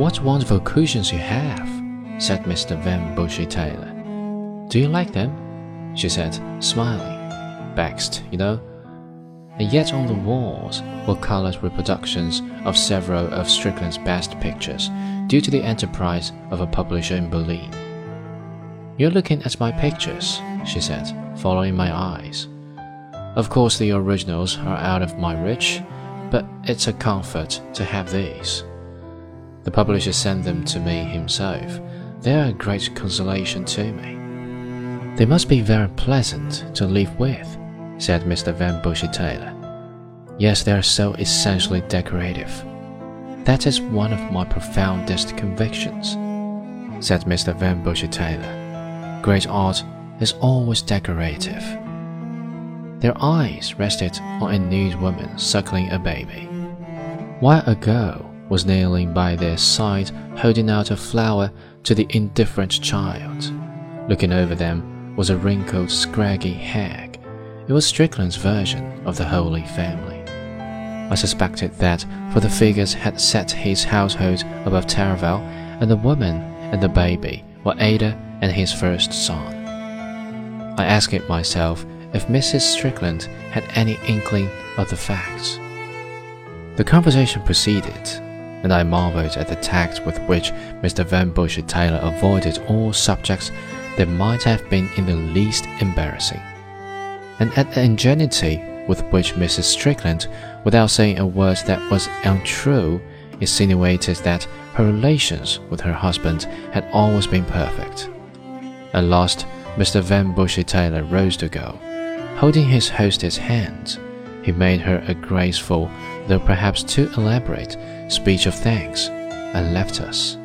What wonderful cushions you have, said Mr. Van Busche Taylor. Do you like them? she said, smiling. Bakst, you know. And yet on the walls were colored reproductions of several of Strickland's best pictures, due to the enterprise of a publisher in Berlin. You're looking at my pictures, she said, following my eyes. Of course, the originals are out of my reach, but it's a comfort to have these. The publisher sent them to me himself. They are a great consolation to me. They must be very pleasant to live with, said Mr. Van Busche Taylor. Yes, they are so essentially decorative. That is one of my profoundest convictions, said Mr. Van Busche Taylor. Great art is always decorative. Their eyes rested on a nude woman suckling a baby, while a girl was kneeling by their side holding out a flower to the indifferent child. Looking over them was a wrinkled, scraggy hag. It was Strickland's version of the Holy Family. I suspected that, for the figures had set his household above Taravao, and the woman and the baby were Ata and his first son. I asked myself if Mrs. Strickland had any inkling of the facts. The conversation proceeded, and I marveled at the tact with which Mr. Van Busche Taylor avoided all subjects that might have been in the least embarrassing, and at the ingenuity with which Mrs. Strickland, without saying a word that was untrue, insinuated that her relations with her husband had always been perfect. At last, Mr. Van Busche Taylor rose to go. Holding his hostess' hand, he made her a graceful, though perhaps too elaborate, speech of thanks, and left us.